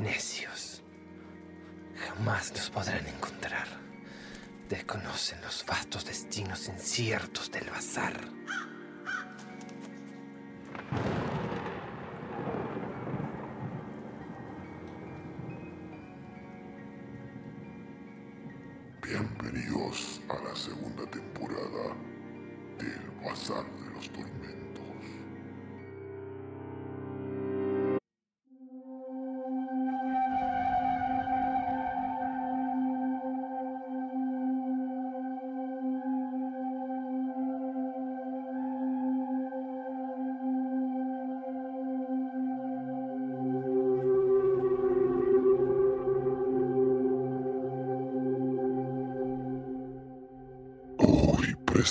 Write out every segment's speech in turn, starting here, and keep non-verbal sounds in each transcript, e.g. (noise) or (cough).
Necios. Jamás los podrán encontrar. Desconocen los vastos destinos inciertos del bazar. Bienvenidos a la segunda temporada del Bazar de los Tormentos.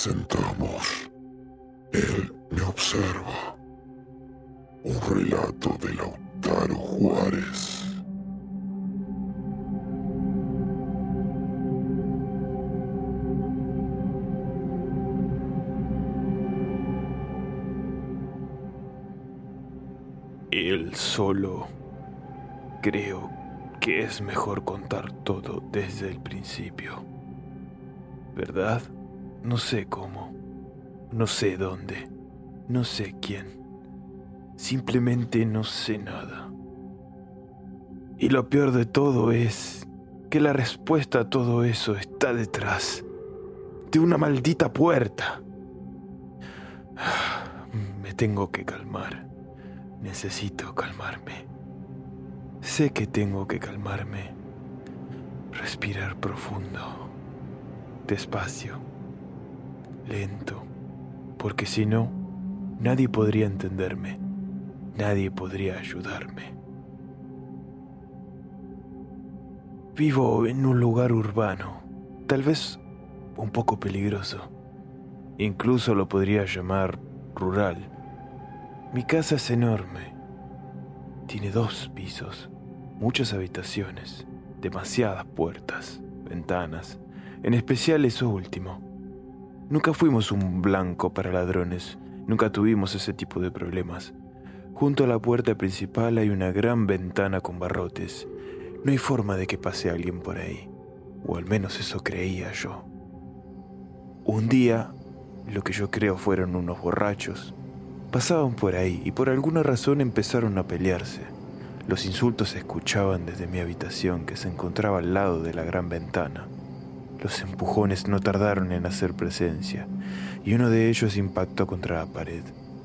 Hoy presentamos Él me observa. Un relato de Lautaro Juárez. Él solo. Creo que es mejor contar todo desde el principio. ¿Verdad? No sé cómo. No sé dónde. No sé quién. Simplemente no sé nada. Y lo peor de todo es que la respuesta a todo eso está detrás de una maldita puerta. (sighs) Me tengo que calmar. Necesito calmarme. Sé que tengo que calmarme. Respirar profundo. Despacio. Lento. Porque si no, nadie podría entenderme. Nadie podría ayudarme. Vivo en un lugar urbano, tal vez un poco peligroso. Incluso lo podría llamar rural. Mi casa es enorme. Tiene dos pisos, muchas habitaciones, demasiadas puertas, ventanas, en especial eso último. Nunca fuimos un blanco para ladrones, nunca tuvimos ese tipo de problemas. Junto a la puerta principal hay una gran ventana con barrotes. No hay forma de que pase alguien por ahí, o al menos eso creía yo. Un día, lo que yo creo fueron unos borrachos, pasaban por ahí y por alguna razón empezaron a pelearse. Los insultos se escuchaban desde mi habitación que se encontraba al lado de la gran ventana. Los empujones no tardaron en hacer presencia y uno de ellos impactó contra la pared,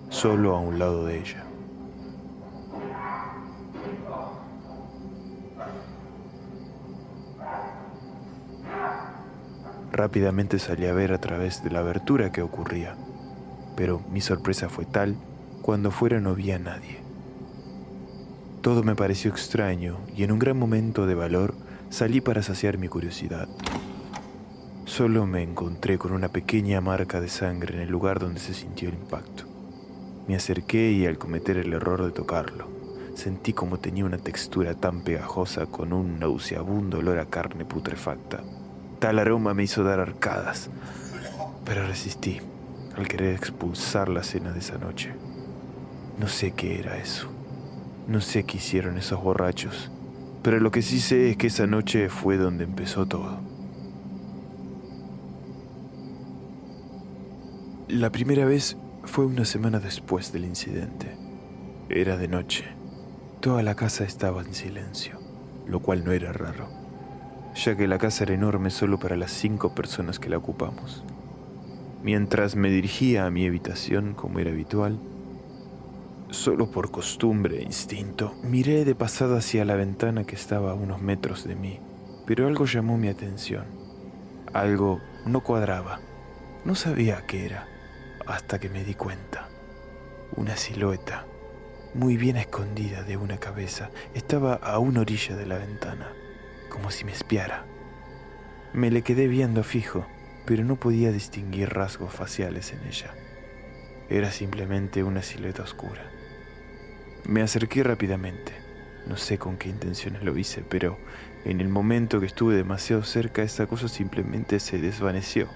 solo a un lado de ella. Rápidamente salí a ver a través de la abertura qué ocurría, pero mi sorpresa fue tal cuando fuera no vi a nadie. Todo me pareció extraño y en un gran momento de valor salí para saciar mi curiosidad. Solo me encontré con una pequeña marca de sangre en el lugar donde se sintió el impacto. Me acerqué y al cometer el error de tocarlo, sentí como tenía una textura tan pegajosa con un nauseabundo olor a carne putrefacta. Tal aroma me hizo dar arcadas, pero resistí al querer expulsar la cena de esa noche. No sé qué era eso. No sé qué hicieron esos borrachos, pero lo que sí sé es que esa noche fue donde empezó todo. La primera vez fue una semana después del incidente. Era de noche. Toda la casa estaba en silencio, lo cual no era raro, ya que la casa era enorme solo para las cinco personas que la ocupamos. Mientras me dirigía a mi habitación, como era habitual, solo por costumbre e instinto, miré de pasada hacia la ventana que estaba a unos metros de mí, pero algo llamó mi atención. Algo no cuadraba. No sabía qué era, hasta que me di cuenta. Una silueta, muy bien escondida de una cabeza, estaba a una orilla de la ventana, como si me espiara. Me le quedé viendo fijo, pero no podía distinguir rasgos faciales en ella. Era simplemente una silueta oscura. Me acerqué rápidamente. No sé con qué intenciones lo hice, pero en el momento que estuve demasiado cerca, esa cosa simplemente se desvaneció.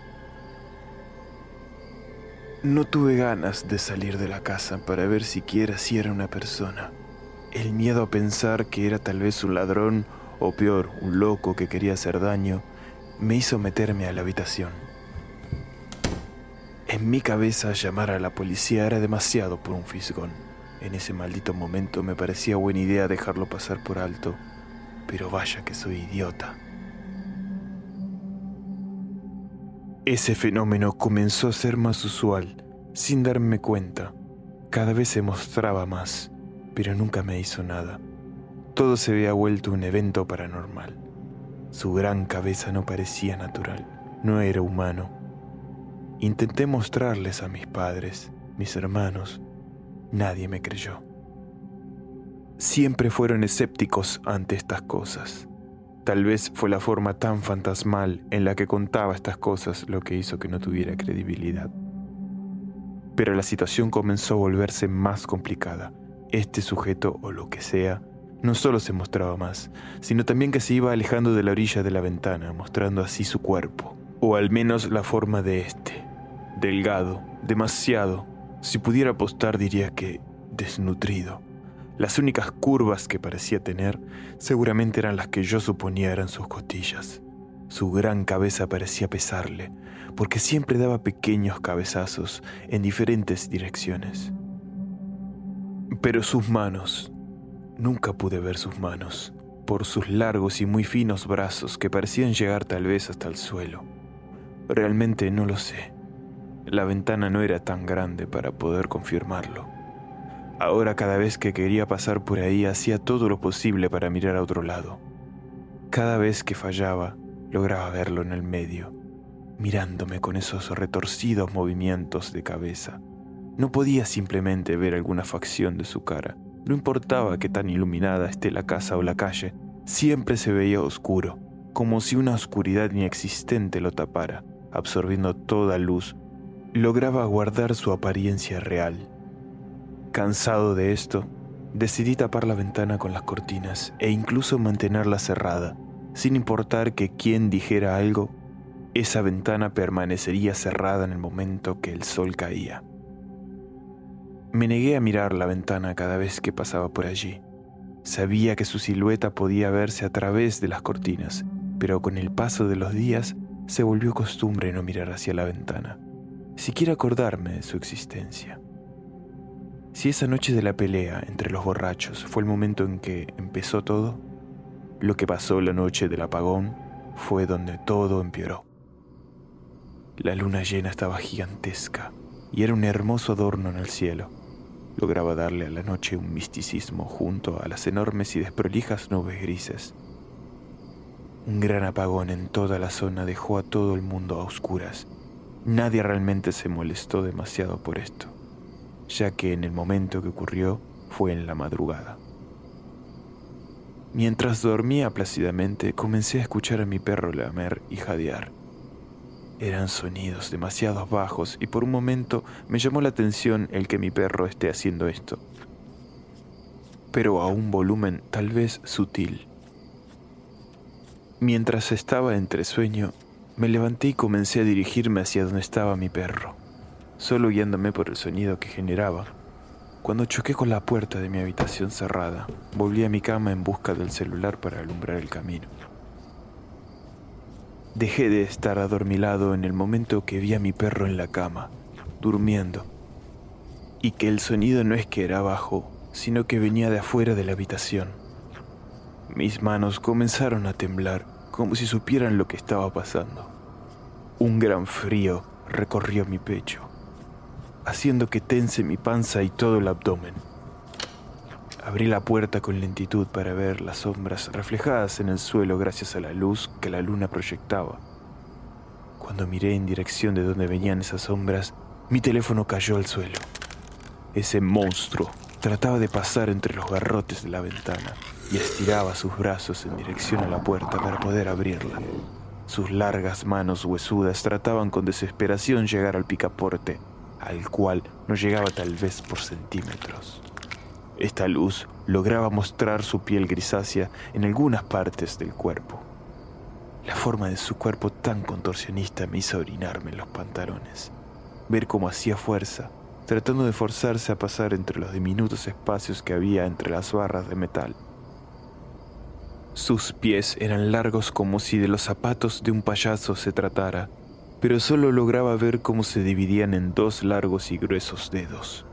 No tuve ganas de salir de la casa para ver siquiera si era una persona. El miedo a pensar que era tal vez un ladrón o peor, un loco que quería hacer daño, me hizo meterme a la habitación. En mi cabeza llamar a la policía era demasiado por un fisgón. En ese maldito momento me parecía buena idea dejarlo pasar por alto, pero vaya que soy idiota. Ese fenómeno comenzó a ser más usual, sin darme cuenta. Cada vez se mostraba más, pero nunca me hizo nada. Todo se había vuelto un evento paranormal. Su gran cabeza no parecía natural, no era humano. Intenté mostrarles a mis padres, mis hermanos. Nadie me creyó. Siempre fueron escépticos ante estas cosas. Tal vez fue la forma tan fantasmal en la que contaba estas cosas lo que hizo que no tuviera credibilidad. Pero la situación comenzó a volverse más complicada. Este sujeto, o lo que sea, no solo se mostraba más, sino también que se iba alejando de la orilla de la ventana, mostrando así su cuerpo, o al menos la forma de este. Delgado, demasiado, si pudiera apostar diría que desnutrido. Las únicas curvas que parecía tener seguramente eran las que yo suponía eran sus costillas. Su gran cabeza parecía pesarle, porque siempre daba pequeños cabezazos en diferentes direcciones. Pero sus manos, nunca pude ver sus manos, por sus largos y muy finos brazos que parecían llegar tal vez hasta el suelo. Realmente no lo sé. La ventana no era tan grande para poder confirmarlo. Ahora cada vez que quería pasar por ahí hacía todo lo posible para mirar a otro lado. Cada vez que fallaba, lograba verlo en el medio, mirándome con esos retorcidos movimientos de cabeza. No podía simplemente ver alguna facción de su cara. No importaba que tan iluminada esté la casa o la calle, siempre se veía oscuro, como si una oscuridad inexistente lo tapara, absorbiendo toda luz. Lograba guardar su apariencia real Cansado de esto, decidí tapar la ventana con las cortinas e incluso mantenerla cerrada, sin importar que quien dijera algo, esa ventana permanecería cerrada en el momento que el sol caía. Me negué a mirar la ventana cada vez que pasaba por allí. Sabía que su silueta podía verse a través de las cortinas, pero con el paso de los días se volvió costumbre no mirar hacia la ventana, siquiera acordarme de su existencia. Si esa noche de la pelea entre los borrachos fue el momento en que empezó todo, lo que pasó la noche del apagón fue donde todo empeoró. La luna llena estaba gigantesca y era un hermoso adorno en el cielo. Lograba darle a la noche un misticismo junto a las enormes y desprolijas nubes grises. Un gran apagón en toda la zona dejó a todo el mundo a oscuras. Nadie realmente se molestó demasiado por esto ya que en el momento que ocurrió fue en la madrugada. Mientras dormía plácidamente, comencé a escuchar a mi perro lamer y jadear. Eran sonidos demasiado bajos y por un momento me llamó la atención el que mi perro esté haciendo esto, pero a un volumen tal vez sutil. Mientras estaba entre sueño, me levanté y comencé a dirigirme hacia donde estaba mi perro solo guiándome por el sonido que generaba. Cuando choqué con la puerta de mi habitación cerrada, volví a mi cama en busca del celular para alumbrar el camino. Dejé de estar adormilado en el momento que vi a mi perro en la cama, durmiendo, y que el sonido no es que era bajo, sino que venía de afuera de la habitación. Mis manos comenzaron a temblar, como si supieran lo que estaba pasando. Un gran frío recorrió mi pecho haciendo que tense mi panza y todo el abdomen. Abrí la puerta con lentitud para ver las sombras reflejadas en el suelo gracias a la luz que la luna proyectaba. Cuando miré en dirección de donde venían esas sombras, mi teléfono cayó al suelo. Ese monstruo Trataba de pasar entre los garrotes de la ventana y estiraba sus brazos en dirección a la puerta para poder abrirla. Sus largas manos huesudas trataban con desesperación llegar al picaporte, al cual no llegaba tal vez por centímetros. Esta luz lograba mostrar su piel grisácea en algunas partes del cuerpo. La forma de su cuerpo tan contorsionista me hizo orinarme en los pantalones, ver cómo hacía fuerza, tratando de forzarse a pasar entre los diminutos espacios que había entre las barras de metal. Sus pies eran largos como si de los zapatos de un payaso se tratara, pero solo lograba ver cómo se dividían en dos largos y gruesos dedos.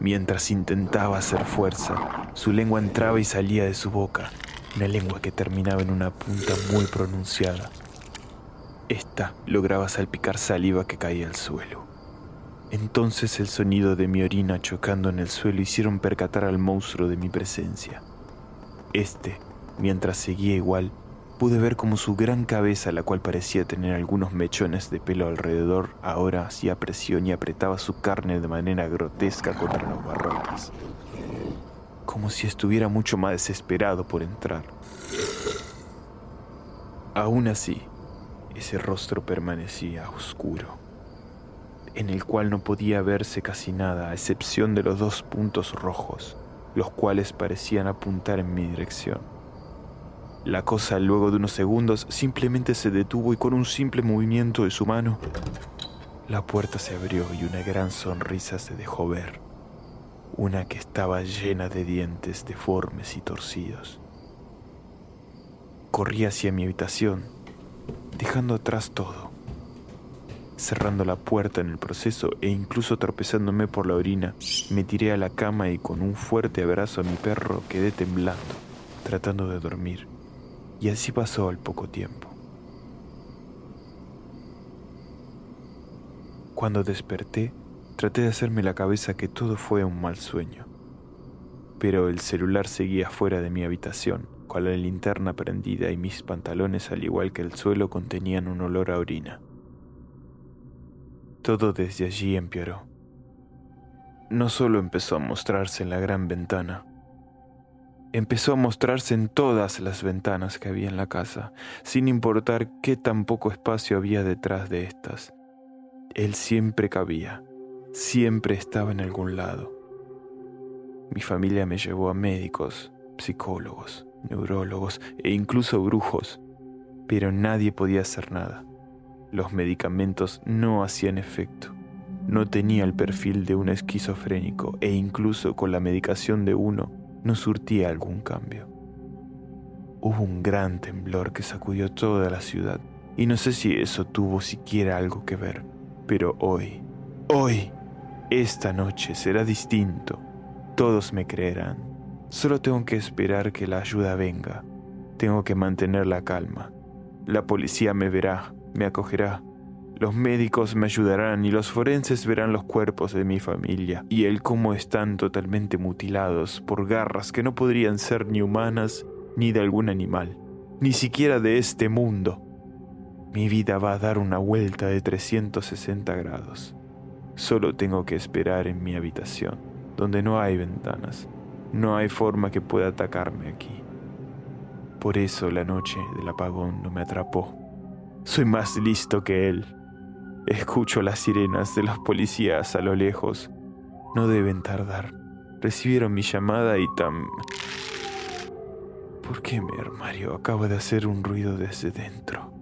Mientras intentaba hacer fuerza, su lengua entraba y salía de su boca, una lengua que terminaba en una punta muy pronunciada. Esta lograba salpicar saliva que caía al suelo. Entonces el sonido de mi orina chocando en el suelo hicieron percatar al monstruo de mi presencia. Este, mientras seguía igual, pude ver como su gran cabeza, la cual parecía tener algunos mechones de pelo alrededor, ahora hacía presión y apretaba su carne de manera grotesca contra los barrotes, como si estuviera mucho más desesperado por entrar. Aún así, ese rostro permanecía oscuro, en el cual no podía verse casi nada, a excepción de los dos puntos rojos, los cuales parecían apuntar en mi dirección. La cosa luego de unos segundos simplemente se detuvo y con un simple movimiento de su mano, la puerta se abrió y una gran sonrisa se dejó ver, una que estaba llena de dientes deformes y torcidos. Corrí hacia mi habitación, dejando atrás todo, cerrando la puerta en el proceso e incluso tropezándome por la orina, me tiré a la cama y con un fuerte abrazo a mi perro quedé temblando, tratando de dormir. Y así pasó al poco tiempo. Cuando desperté, traté de hacerme la cabeza que todo fue un mal sueño. Pero el celular seguía fuera de mi habitación, con la linterna prendida y mis pantalones, al igual que el suelo, contenían un olor a orina. Todo desde allí empeoró. No solo empezó a mostrarse en la gran ventana, empezó a mostrarse en todas las ventanas que había en la casa, sin importar qué tan poco espacio había detrás de estas. Él siempre cabía, siempre estaba en algún lado. Mi familia me llevó a médicos, psicólogos, neurólogos e incluso brujos, pero nadie podía hacer nada. Los medicamentos no hacían efecto. No tenía el perfil de un esquizofrénico e incluso con la medicación de uno no surtía algún cambio. Hubo un gran temblor que sacudió toda la ciudad y no sé si eso tuvo siquiera algo que ver, pero hoy, hoy, esta noche será distinto. Todos me creerán. Solo tengo que esperar que la ayuda venga. Tengo que mantener la calma. La policía me verá, me acogerá los médicos me ayudarán y los forenses verán los cuerpos de mi familia y el cómo están totalmente mutilados por garras que no podrían ser ni humanas ni de algún animal, ni siquiera de este mundo. Mi vida va a dar una vuelta de 360 grados. Solo tengo que esperar en mi habitación, donde no hay ventanas. No hay forma que pueda atacarme aquí. Por eso la noche del apagón no me atrapó. Soy más listo que él. Escucho las sirenas de los policías a lo lejos. No deben tardar. Recibieron mi llamada y tan... ¿Por qué mi armario acaba de hacer un ruido desde dentro?